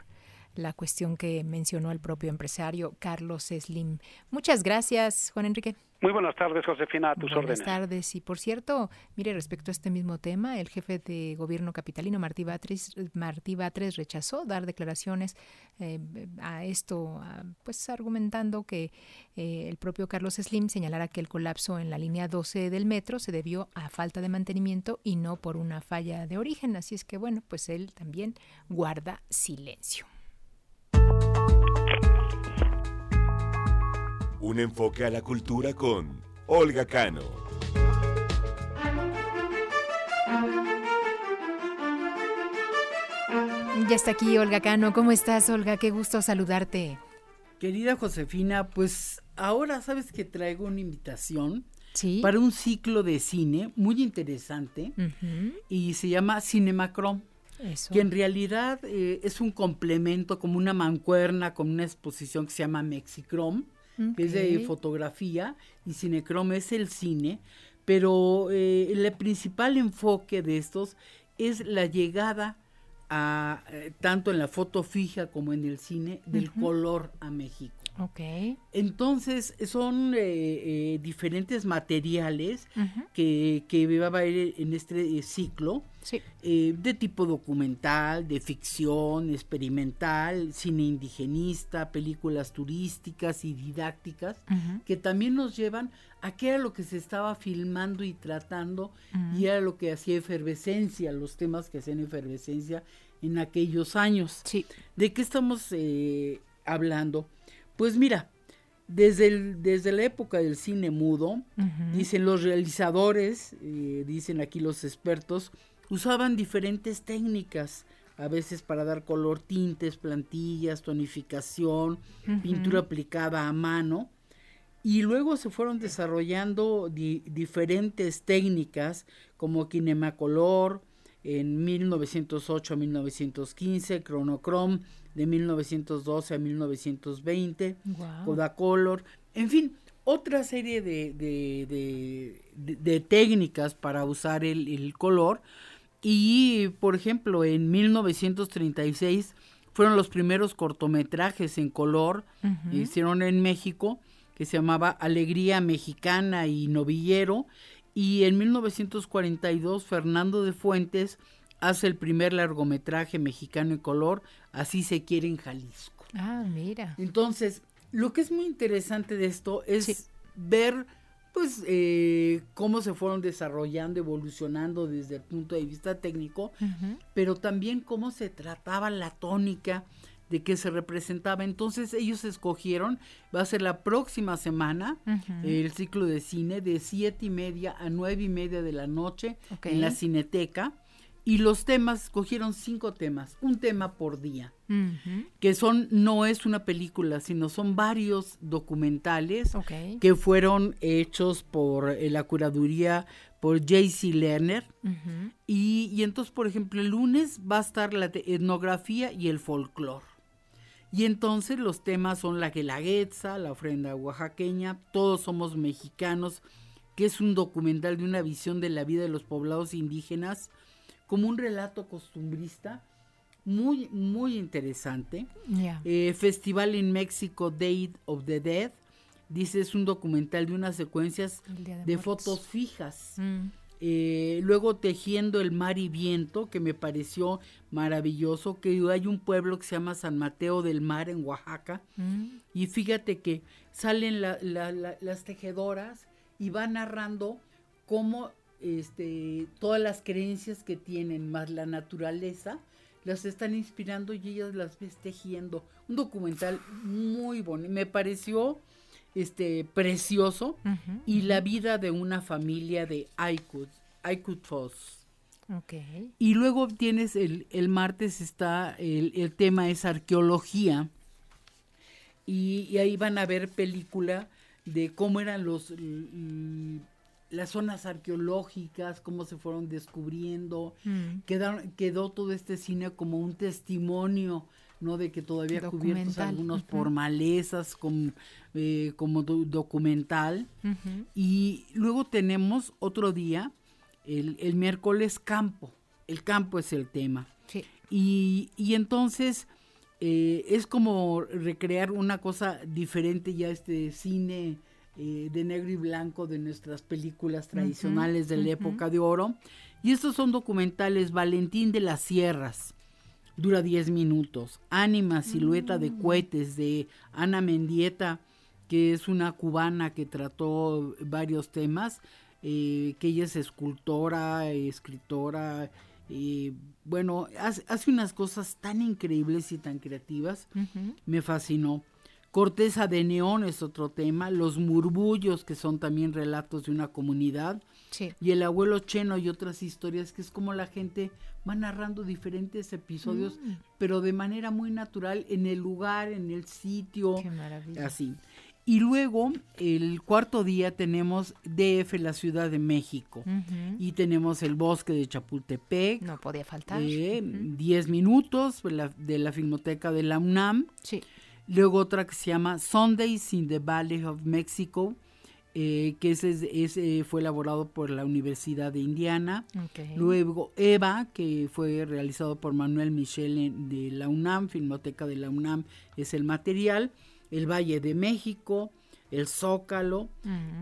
[SPEAKER 1] la cuestión que mencionó el propio empresario Carlos Slim. Muchas gracias, Juan Enrique.
[SPEAKER 11] Muy buenas tardes, Josefina, a tus órdenes.
[SPEAKER 1] Buenas tardes. Y por cierto, mire, respecto a este mismo tema, el jefe de gobierno capitalino, Martí Batres, Martí Batres rechazó dar declaraciones eh, a esto, pues argumentando que eh, el propio Carlos Slim señalara que el colapso en la línea 12 del metro se debió a falta de mantenimiento y no por una falla de origen. Así es que, bueno, pues él también guarda silencio.
[SPEAKER 2] Un enfoque a la cultura con Olga Cano.
[SPEAKER 1] Ya está aquí Olga Cano. ¿Cómo estás, Olga? Qué gusto saludarte.
[SPEAKER 16] Querida Josefina, pues ahora sabes que traigo una invitación para un ciclo de cine muy interesante y se llama Cinemacron. que en realidad eh, es un complemento, como una mancuerna, con una exposición que se llama Mexicrom, que es de fotografía, y Cinecrom es el cine, pero eh, el principal enfoque de estos es la llegada a, eh, tanto en la foto fija como en el cine, del color a México.
[SPEAKER 1] Ok.
[SPEAKER 16] Entonces, son eh, eh, diferentes materiales que, que va a haber en este ciclo, de tipo documental, de ficción, experimental, cine indigenista, películas turísticas y didácticas, que también nos llevan a qué era lo que se estaba filmando y tratando, y era lo que hacía efervescencia, los temas que hacían efervescencia en aquellos años. ¿De qué estamos hablando? Pues mira, desde, el, desde la época del cine mudo, dicen los realizadores, eh, dicen aquí los expertos, usaban diferentes técnicas, a veces para dar color, tintes, plantillas, tonificación, pintura aplicada a mano, y luego se fueron desarrollando diferentes técnicas como Kinemacolor en 1908 a 1915, Chronochrome de 1912 a 1920, Kodacolor, en fin, otra serie de, de, técnicas para usar el, color. Y, por ejemplo, en 1936 fueron los primeros cortometrajes en color que hicieron en México, que se llamaba Alegría Mexicana y Novillero. Y en 1942 Fernando de Fuentes hace el primer largometraje mexicano en color, Así se quiere en Jalisco.
[SPEAKER 1] Ah, mira.
[SPEAKER 16] Entonces, lo que es muy interesante de esto es ver pues eh, cómo se fueron desarrollando, evolucionando desde el punto de vista técnico, pero también cómo se trataba la tónica de que se representaba. Entonces ellos escogieron, va a ser la próxima semana, el ciclo de cine de siete y media a nueve y media de la noche en la Cineteca y los temas, escogieron cinco temas, un tema por día, que son, no es una película, sino son varios documentales que fueron hechos por eh, la curaduría por J.C. Lerner. y, y, entonces, por ejemplo, el lunes va a estar la etnografía y el folclore. Y entonces los temas son la guelaguetza, la ofrenda oaxaqueña, todos somos mexicanos, que es un documental de una visión de la vida de los poblados indígenas, como un relato costumbrista muy, muy interesante. Eh, Festival en México, Day of the Dead, dice es un documental de unas secuencias de, fotos fijas. Mm. Eh, luego Tejiendo el Mar y Viento, que me pareció maravilloso, que hay un pueblo que se llama San Mateo del Mar en Oaxaca, mm. y fíjate que salen las tejedoras y van narrando cómo este, todas las creencias que tienen, más la naturaleza, las están inspirando y ellas las ves tejiendo. Un documental muy bonito, me pareció este, precioso y la vida de una familia de Aykut, Aykut Foss.
[SPEAKER 1] Okay.
[SPEAKER 16] Y luego tienes el, el martes está, el, el, tema es arqueología y, y, ahí van a ver película de cómo eran los las zonas arqueológicas, cómo se fueron descubriendo, mm. quedó todo este cine como un testimonio, ¿no? De que todavía cubiertos algunos por malezas, eh, como documental. Y luego tenemos otro día, el, miércoles campo. El campo es el tema. Y, y entonces eh, es como recrear una cosa diferente ya este cine eh, de negro y blanco de nuestras películas tradicionales de la época de oro. Y estos son documentales Valentín de las Sierras, dura 10 minutos. Ánima, silueta de mm. cohetes de Ana Mendieta, que es una cubana que trató varios temas, eh, que ella es escultora, escritora, bueno, hace, unas cosas tan increíbles y tan creativas. Me fascinó. Corteza de Neón es otro tema, los murbullos, que son también relatos de una comunidad, y el abuelo Cheno y otras historias, que es como la gente va narrando diferentes episodios, mm. pero de manera muy natural, en el lugar, en el sitio, así. Y luego, el cuarto día tenemos DF, la Ciudad de México. Y tenemos el bosque de Chapultepec.
[SPEAKER 1] No podía faltar.
[SPEAKER 16] 10 minutos de la, de la Filmoteca de la UNAM.
[SPEAKER 1] Sí.
[SPEAKER 16] Luego otra que se llama Sundays in the Valley of Mexico, eh, que ese, ese, fue elaborado por la Universidad de Indiana. Luego Eva, que fue realizado por Manuel Michel de la UNAM, Filmoteca de la UNAM es el material. El Valle de México, El Zócalo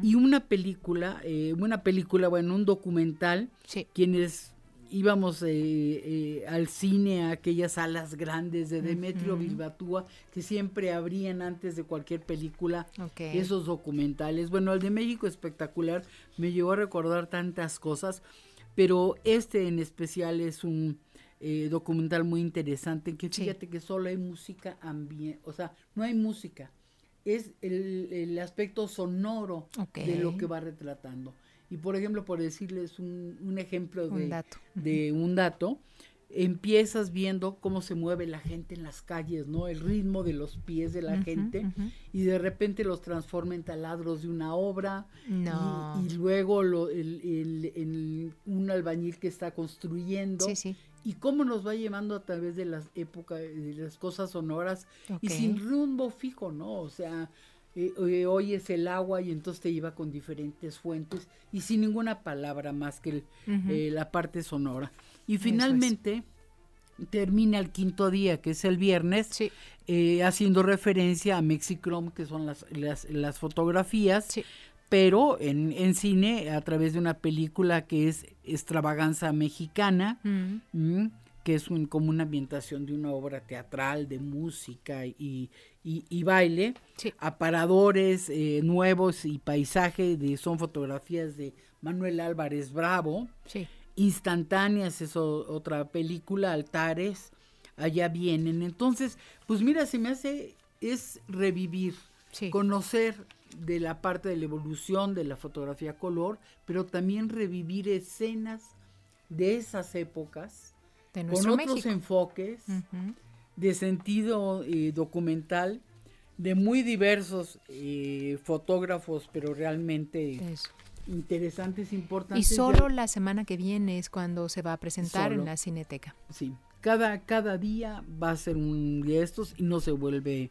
[SPEAKER 16] y una película, eh, una película, bueno, un documental, quienes íbamos eh, eh, al cine a aquellas salas grandes de Demetrio Bilbatúa que siempre abrían antes de cualquier película esos documentales. Bueno, el de México espectacular me llevó a recordar tantas cosas, pero este en especial es un eh, documental muy interesante que fíjate que solo hay música ambiente, o sea, no hay música, es el, el aspecto sonoro de lo que va retratando. Y por ejemplo, por decirles un, ejemplo de un, dato. de un dato, empiezas viendo cómo se mueve la gente en las calles, ¿no? El ritmo de los pies de la gente y de repente los transforma en taladros de una obra y, luego lo, el, un albañil que está construyendo y cómo nos va llevando a través de las épocas, de las cosas sonoras y sin rumbo fijo, ¿no? O sea, eh, eh, oyes el agua y entonces te iba con diferentes fuentes y sin ninguna palabra más que eh, la parte sonora. Y finalmente termina el quinto día, que es el viernes, haciendo referencia a Mexicrom, que son las, las, fotografías, pero en, en, cine a través de una película que es Extravaganza Mexicana. Mm, que es un, como una ambientación de una obra teatral, de música y, y, baile, aparadores eh, nuevos y paisaje, de, son fotografías de Manuel Álvarez Bravo, instantáneas es otra película, altares, allá vienen. Entonces, pues mira, se me hace, es revivir, conocer de la parte de la evolución de la fotografía color, pero también revivir escenas de esas épocas con otros enfoques de sentido eh, documental de muy diversos eh, fotógrafos, pero realmente interesantes, importantes.
[SPEAKER 1] Y solo la semana que viene es cuando se va a presentar en la Cineteca.
[SPEAKER 16] Sí, cada, cada día va a ser un de estos y no se vuelve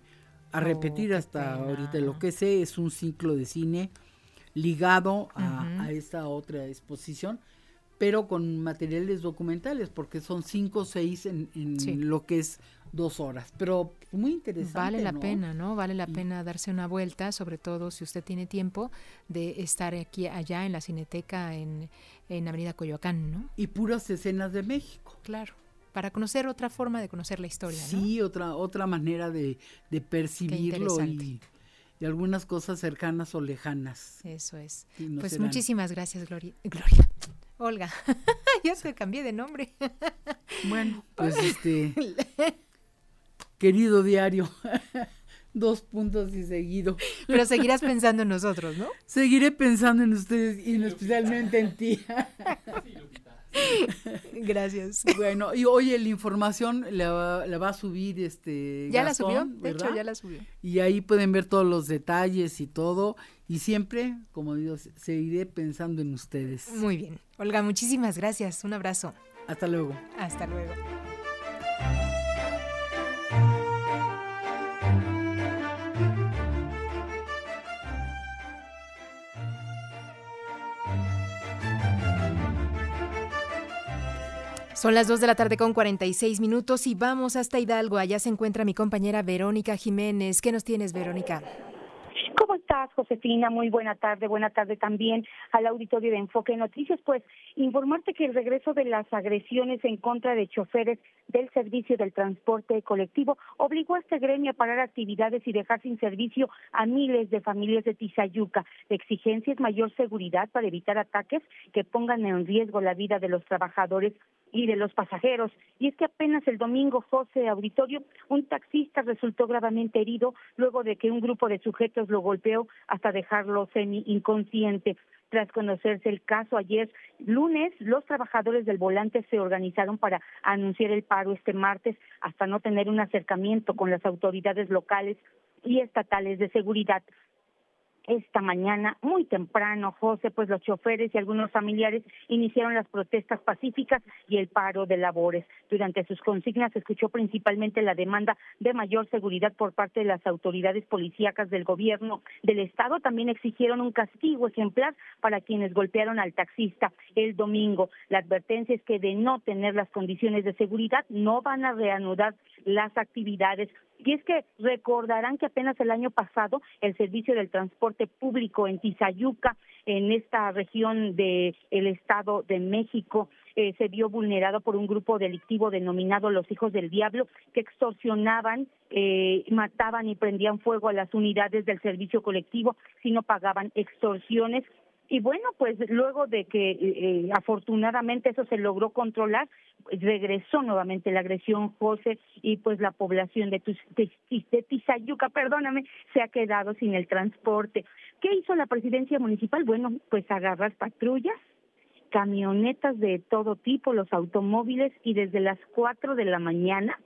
[SPEAKER 16] a oh, repetir hasta ahorita. Lo que sé es un ciclo de cine ligado a esta otra exposición pero con materiales documentales, porque son cinco o seis en, lo que es dos horas. Pero muy interesante.
[SPEAKER 1] Vale la pena, ¿no? Vale la pena darse una vuelta, sobre todo si usted tiene tiempo de estar aquí, allá en la Cineteca en, en Avenida Coyoacán, ¿no?
[SPEAKER 16] Y puras escenas de México.
[SPEAKER 1] Claro para conocer otra forma de conocer la historia.
[SPEAKER 16] Sí, otra otra manera de, de percibirlo y, y, algunas cosas cercanas o lejanas.
[SPEAKER 1] Eso es. pues muchísimas gracias, Gloria. Gloria. Olga. [LAUGHS] ya se cambié de nombre. [LAUGHS]
[SPEAKER 16] bueno, pues este. [LAUGHS] querido diario. Dos puntos y seguido.
[SPEAKER 1] Pero seguirás pensando en nosotros, ¿no?
[SPEAKER 16] Seguiré pensando en ustedes y especialmente en ti.
[SPEAKER 1] Gracias.
[SPEAKER 16] Bueno, y oye, la información la, va a subir este.
[SPEAKER 1] Ya la subió, de hecho ya la subió.
[SPEAKER 16] Y ahí pueden ver todos los detalles y todo. Y siempre, como digo, seguiré pensando en ustedes.
[SPEAKER 1] Muy bien. Olga, muchísimas gracias. Un abrazo.
[SPEAKER 16] Hasta luego.
[SPEAKER 1] Hasta luego. Son las 2 de la tarde con 46 minutos y vamos hasta Hidalgo. Allá se encuentra mi compañera Verónica Jiménez. ¿Qué nos tienes, Verónica?
[SPEAKER 17] ¿Cómo estás, Josefina? Muy buena tarde. Buena tarde también al auditorio de Enfoque Noticias. Pues informarte que el regreso de las agresiones en contra de choferes del servicio del transporte colectivo obligó a este gremio a parar actividades y dejar sin servicio a miles de familias de Tizayuca. La exigencia es mayor seguridad para evitar ataques que pongan en riesgo la vida de los trabajadores y de los pasajeros. Y es que apenas el domingo, José Auditorio, un taxista resultó gravemente herido luego de que un grupo de sujetos lo golpeó hasta dejarlo semi inconsciente. Tras conocerse el caso ayer lunes, los trabajadores del volante se organizaron para anunciar el paro este martes hasta no tener un acercamiento con las autoridades locales y estatales de seguridad. Esta mañana, muy temprano, José, pues los choferes y algunos familiares iniciaron las protestas pacíficas y el paro de labores. Durante sus consignas se escuchó principalmente la demanda de mayor seguridad por parte de las autoridades policíacas del gobierno del estado. También exigieron un castigo ejemplar para quienes golpearon al taxista el domingo. La advertencia es que de no tener las condiciones de seguridad no van a reanudar las actividades y es que recordarán que apenas el año pasado el servicio del transporte público en Tizayuca, en esta región del Estado de México, eh, se vio vulnerado por un grupo delictivo denominado Los Hijos del Diablo, que extorsionaban, eh, mataban y prendían fuego a las unidades del servicio colectivo si no pagaban extorsiones y bueno, pues luego de que eh, eh, afortunadamente eso se logró controlar, pues, regresó nuevamente la agresión, José, y pues la población de, de, Tizayuca, perdóname, se ha quedado sin el transporte. ¿Qué hizo la presidencia municipal? Bueno, pues agarrar patrullas, camionetas de todo tipo, los automóviles, y desde las cuatro de la mañana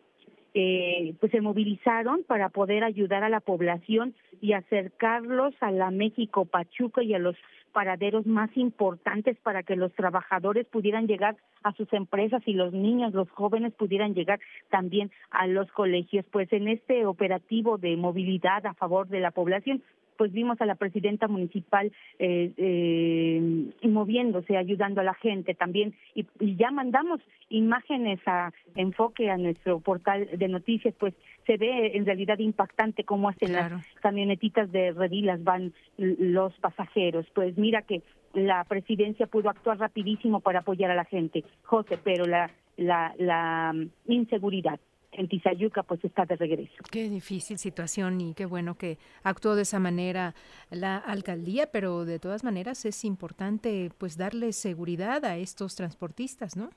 [SPEAKER 17] eh, pues se movilizaron para poder ayudar a la población y acercarlos a la México Pachuca y a los paraderos más importantes para que los trabajadores pudieran llegar a sus empresas y los niños, los jóvenes pudieran llegar también a los colegios. Pues en este operativo de movilidad a favor de la población pues vimos a la presidenta municipal eh, eh, moviéndose, ayudando a la gente también, y, ya mandamos imágenes a enfoque a nuestro portal de noticias, pues se ve en realidad impactante cómo hacen las camionetitas de redilas van los pasajeros. Pues mira que la presidencia pudo actuar rapidísimo para apoyar a la gente, José, pero la, la, la inseguridad en Tizayuca pues está de regreso.
[SPEAKER 1] Qué difícil situación y qué bueno que actuó de esa manera la alcaldía, pero de todas maneras es importante pues darle seguridad a estos transportistas, ¿no?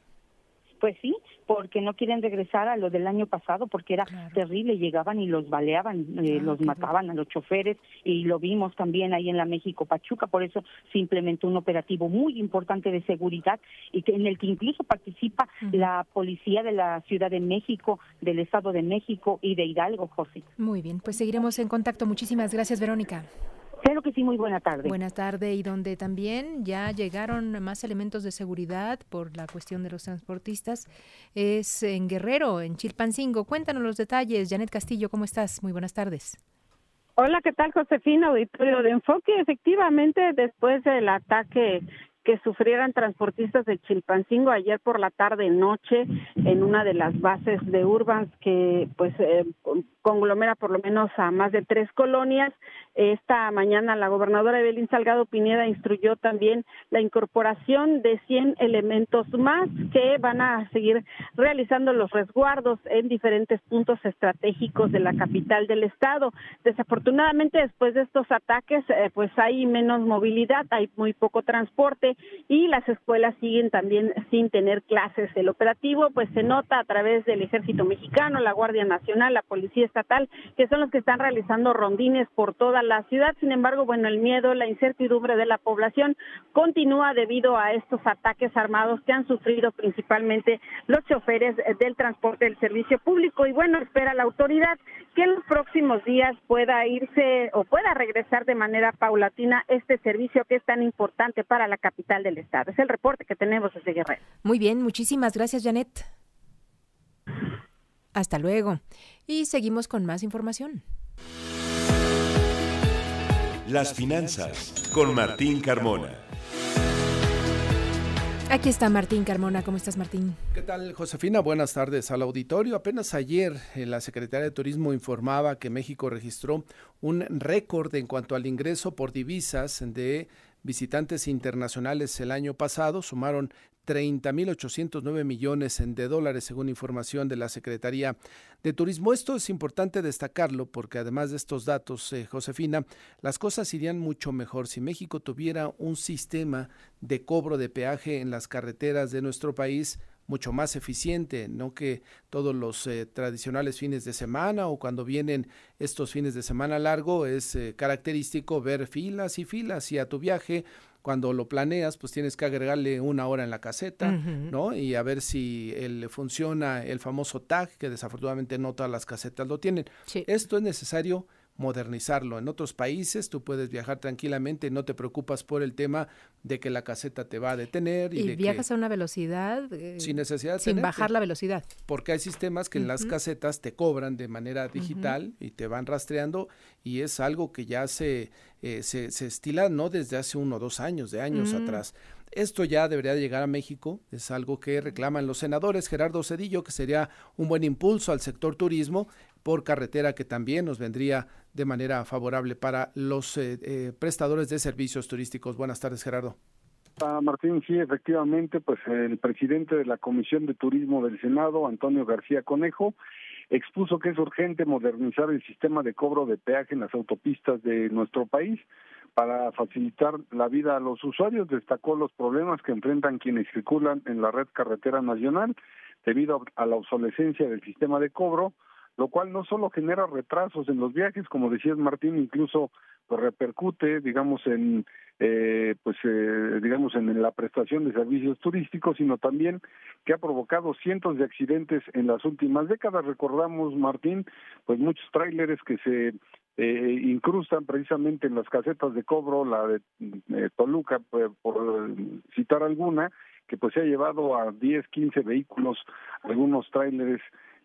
[SPEAKER 17] Pues sí, porque no quieren regresar a lo del año pasado, porque era terrible, llegaban y los baleaban, eh, ah, los mataban a los choferes y lo vimos también ahí en la México Pachuca, por eso se implementó un operativo muy importante de seguridad y que, en el que incluso participa la policía de la Ciudad de México, del Estado de México y de Hidalgo, José.
[SPEAKER 1] Muy bien, pues seguiremos en contacto. Muchísimas gracias, Verónica.
[SPEAKER 17] Claro que sí, muy buena tarde.
[SPEAKER 1] Buena tarde y donde también ya llegaron más elementos de seguridad por la cuestión de los transportistas es en Guerrero, en Chilpancingo. Cuéntanos los detalles. Janet Castillo, ¿cómo estás? Muy buenas tardes.
[SPEAKER 18] Hola, ¿qué tal, Josefina? Auditorio de Enfoque. Efectivamente, después del ataque que sufrieran transportistas de Chilpancingo ayer por la tarde noche en una de las bases de Urbans que pues eh, conglomera por lo menos a más de tres colonias. Esta mañana la gobernadora Evelyn Salgado Pineda instruyó también la incorporación de 100 elementos más que van a seguir realizando los resguardos en diferentes puntos estratégicos de la capital del estado. Desafortunadamente después de estos ataques eh, pues hay menos movilidad, hay muy poco transporte y las escuelas siguen también sin tener clases. El operativo pues se nota a través del Ejército Mexicano, la Guardia Nacional, la Policía Estatal, que son los que están realizando rondines por toda la ciudad. Sin embargo, bueno, el miedo, la incertidumbre de la población continúa debido a estos ataques armados que han sufrido principalmente los choferes del transporte del servicio público. Y bueno, espera la autoridad que en los próximos días pueda irse o pueda regresar de manera paulatina este servicio que es tan importante para la capital del Estado. Es el reporte que tenemos desde Guerrero.
[SPEAKER 1] Muy bien, muchísimas gracias, Janet. Hasta luego. Y seguimos con más información.
[SPEAKER 2] Las finanzas con Martín Carmona.
[SPEAKER 1] Aquí está Martín Carmona. ¿Cómo estás, Martín?
[SPEAKER 19] ¿Qué tal, Josefina? Buenas tardes al auditorio. Apenas ayer eh, la Secretaría de Turismo informaba que México registró un récord en cuanto al ingreso por divisas de visitantes internacionales el año pasado sumaron 30.809 millones de dólares, según información de la Secretaría de Turismo. Esto es importante destacarlo porque además de estos datos, eh, Josefina, las cosas irían mucho mejor si México tuviera un sistema de cobro de peaje en las carreteras de nuestro país mucho más eficiente, no que todos los eh, tradicionales fines de semana o cuando vienen estos fines de semana largo es eh, característico ver filas y filas y a tu viaje cuando lo planeas, pues tienes que agregarle una hora en la caseta, ¿no? Y a ver si el, funciona el famoso tag, que desafortunadamente no todas las casetas lo tienen. Esto es necesario modernizarlo. En otros países tú puedes viajar tranquilamente, no te preocupas por el tema de que la caseta te va a detener. Y,
[SPEAKER 1] y viajas a una velocidad.
[SPEAKER 19] Eh, sin necesidad de
[SPEAKER 1] Sin bajar la velocidad.
[SPEAKER 19] Porque hay sistemas que en las casetas te cobran de manera digital y te van rastreando y es algo que ya se, eh, se, se, estila no desde hace uno o dos años, de años atrás. Esto ya debería llegar a México, es algo que reclaman los senadores. Gerardo Cedillo, que sería un buen impulso al sector turismo por carretera que también nos vendría de manera favorable para los eh, eh, prestadores de servicios turísticos. Buenas tardes, Gerardo.
[SPEAKER 20] Ah, Martín, sí, efectivamente, pues el presidente de la Comisión de Turismo del Senado, Antonio García Conejo, expuso que es urgente modernizar el sistema de cobro de peaje en las autopistas de nuestro país para facilitar la vida a los usuarios. Destacó los problemas que enfrentan quienes circulan en la red carretera nacional debido a la obsolescencia del sistema de cobro, lo cual no solo genera retrasos en los viajes, como decías Martín, incluso pues, repercute, digamos, en eh, pues eh, digamos en la prestación de servicios turísticos, sino también que ha provocado cientos de accidentes en las últimas décadas. Recordamos, Martín, pues muchos tráileres que se eh, incrustan precisamente en las casetas de cobro, la de eh, Toluca, pues, por citar alguna, que pues se ha llevado a 10, 15 vehículos, algunos tráileres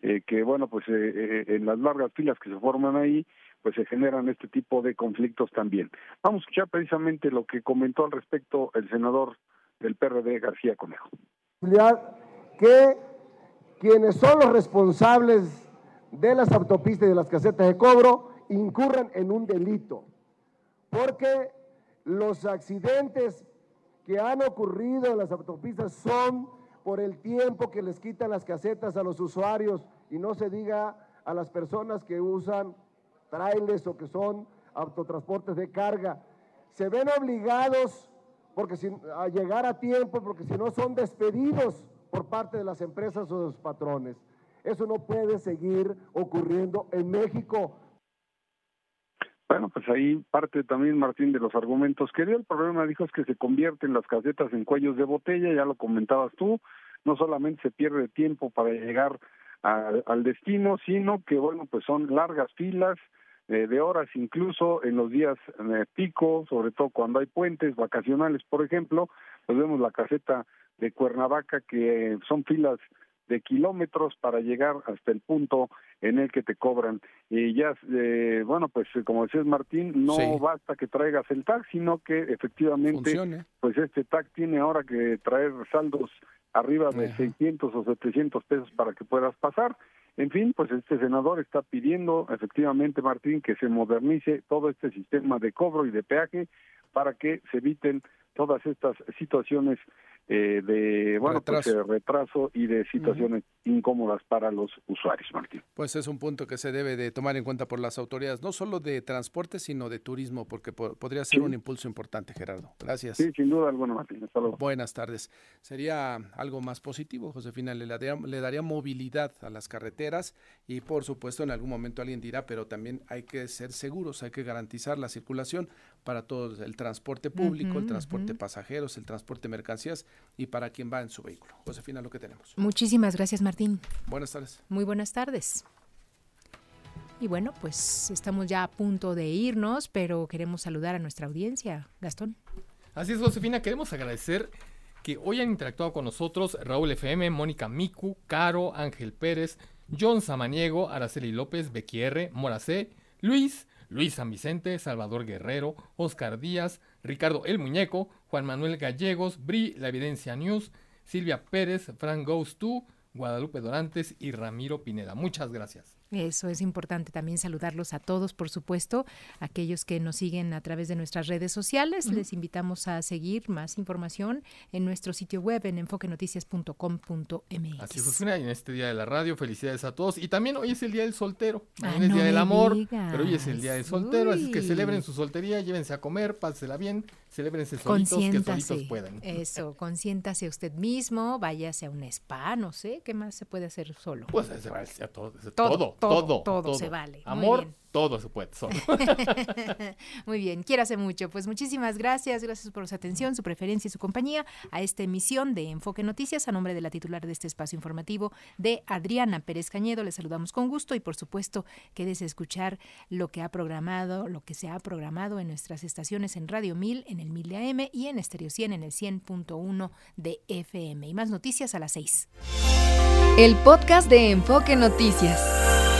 [SPEAKER 20] eh, que bueno pues eh, eh, en las largas filas que se forman ahí pues se generan este tipo de conflictos también. Vamos a escuchar precisamente lo que comentó al respecto el senador del PRD García Conejo.
[SPEAKER 21] Que quienes son los responsables de las autopistas y de las casetas de cobro incurran en un delito, porque los accidentes que han ocurrido en las autopistas son por el tiempo que les quitan las casetas a los usuarios y no se diga a las personas que usan trailers o que son autotransportes de carga. Se ven obligados porque si, a llegar a tiempo porque si no son despedidos por parte de las empresas o de los patrones. Eso no puede seguir ocurriendo en México.
[SPEAKER 20] Bueno, pues ahí parte también Martín de los argumentos que dio. El problema, dijo, es que se convierten las casetas en cuellos de botella, ya lo comentabas tú, no solamente se pierde tiempo para llegar al destino, sino que, bueno, pues son largas filas eh, de horas, incluso en los días eh, pico, sobre todo cuando hay puentes vacacionales, por ejemplo, pues vemos la caseta de Cuernavaca, que son filas de kilómetros para llegar hasta el punto en el que te cobran. Y ya, eh, bueno, pues como decías Martín, no basta que traigas el tag, sino que efectivamente, pues este tag tiene ahora que traer saldos arriba de 600 o 700 pesos para que puedas pasar. En fin, pues este senador está pidiendo efectivamente, Martín, que se modernice todo este sistema de cobro y de peaje para que se eviten todas estas situaciones eh, de bueno pues, retraso. Pues, retraso y de situaciones incómodas para los usuarios, Martín.
[SPEAKER 19] Pues es un punto que se debe de tomar en cuenta por las autoridades, no solo de transporte, sino de turismo, porque podría ser un impulso importante, Gerardo. Gracias.
[SPEAKER 20] Sí, sin duda alguna, Martín. Hasta luego.
[SPEAKER 19] Buenas tardes. Sería algo más positivo, Josefina, le daría, le daría movilidad a las carreteras y por supuesto en algún momento alguien dirá, pero también hay que ser seguros, hay que garantizar la circulación para todo el transporte público, el transporte pasajeros, el transporte mercancías y para quien va en su vehículo. Josefina, lo que tenemos.
[SPEAKER 1] Muchísimas gracias, Martín.
[SPEAKER 19] Buenas tardes.
[SPEAKER 1] Muy buenas tardes. Y bueno, pues estamos ya a punto de irnos, pero queremos saludar a nuestra audiencia. Gastón.
[SPEAKER 4] Así es, Josefina, queremos agradecer que hoy han interactuado con nosotros Raúl FM, Mónica Micu, Caro, Ángel Pérez, John Samaniego, Araceli López, Bequierre, Moracé, Luis, Luis San Vicente, Salvador Guerrero, Oscar Díaz, Ricardo El Muñeco, Juan Manuel Gallegos, Bri La Evidencia News, Silvia Pérez, Frank Goes To, Guadalupe Dorantes y Ramiro Pineda. Muchas gracias.
[SPEAKER 1] Eso es importante también saludarlos a todos, por supuesto, aquellos que nos siguen a través de nuestras redes sociales. Les invitamos a seguir más información en nuestro sitio web en enfoquenoticias.com.mx.
[SPEAKER 4] Así es, y en este día de la radio, felicidades a todos. Y también hoy es el día del soltero, ah, es el día del amor, pero hoy es el día del soltero, así que celebren su soltería, llévense a comer, pásela bien, Celébrense solitos, que solitos puedan.
[SPEAKER 1] Eso, [LAUGHS] consiéntase usted mismo, váyase a un spa, no sé, ¿qué más se puede hacer solo?
[SPEAKER 4] Pues se vale todo, todo, todo,
[SPEAKER 1] todo, se vale.
[SPEAKER 4] Amor, todo se puede solo. [LAUGHS]
[SPEAKER 1] Muy bien, quiérase mucho. Pues muchísimas gracias, gracias por su atención, su preferencia y su compañía a esta emisión de Enfoque Noticias a nombre de la titular de este espacio informativo de Adriana Pérez Cañedo. Le saludamos con gusto y por supuesto quédese a escuchar lo que ha programado, lo que se ha programado en nuestras estaciones en Radio 1000, en el 1000 de AM y en Estéreo 100 en el 100.1 de FM. Y más noticias a las 6.
[SPEAKER 22] El podcast de Enfoque Noticias.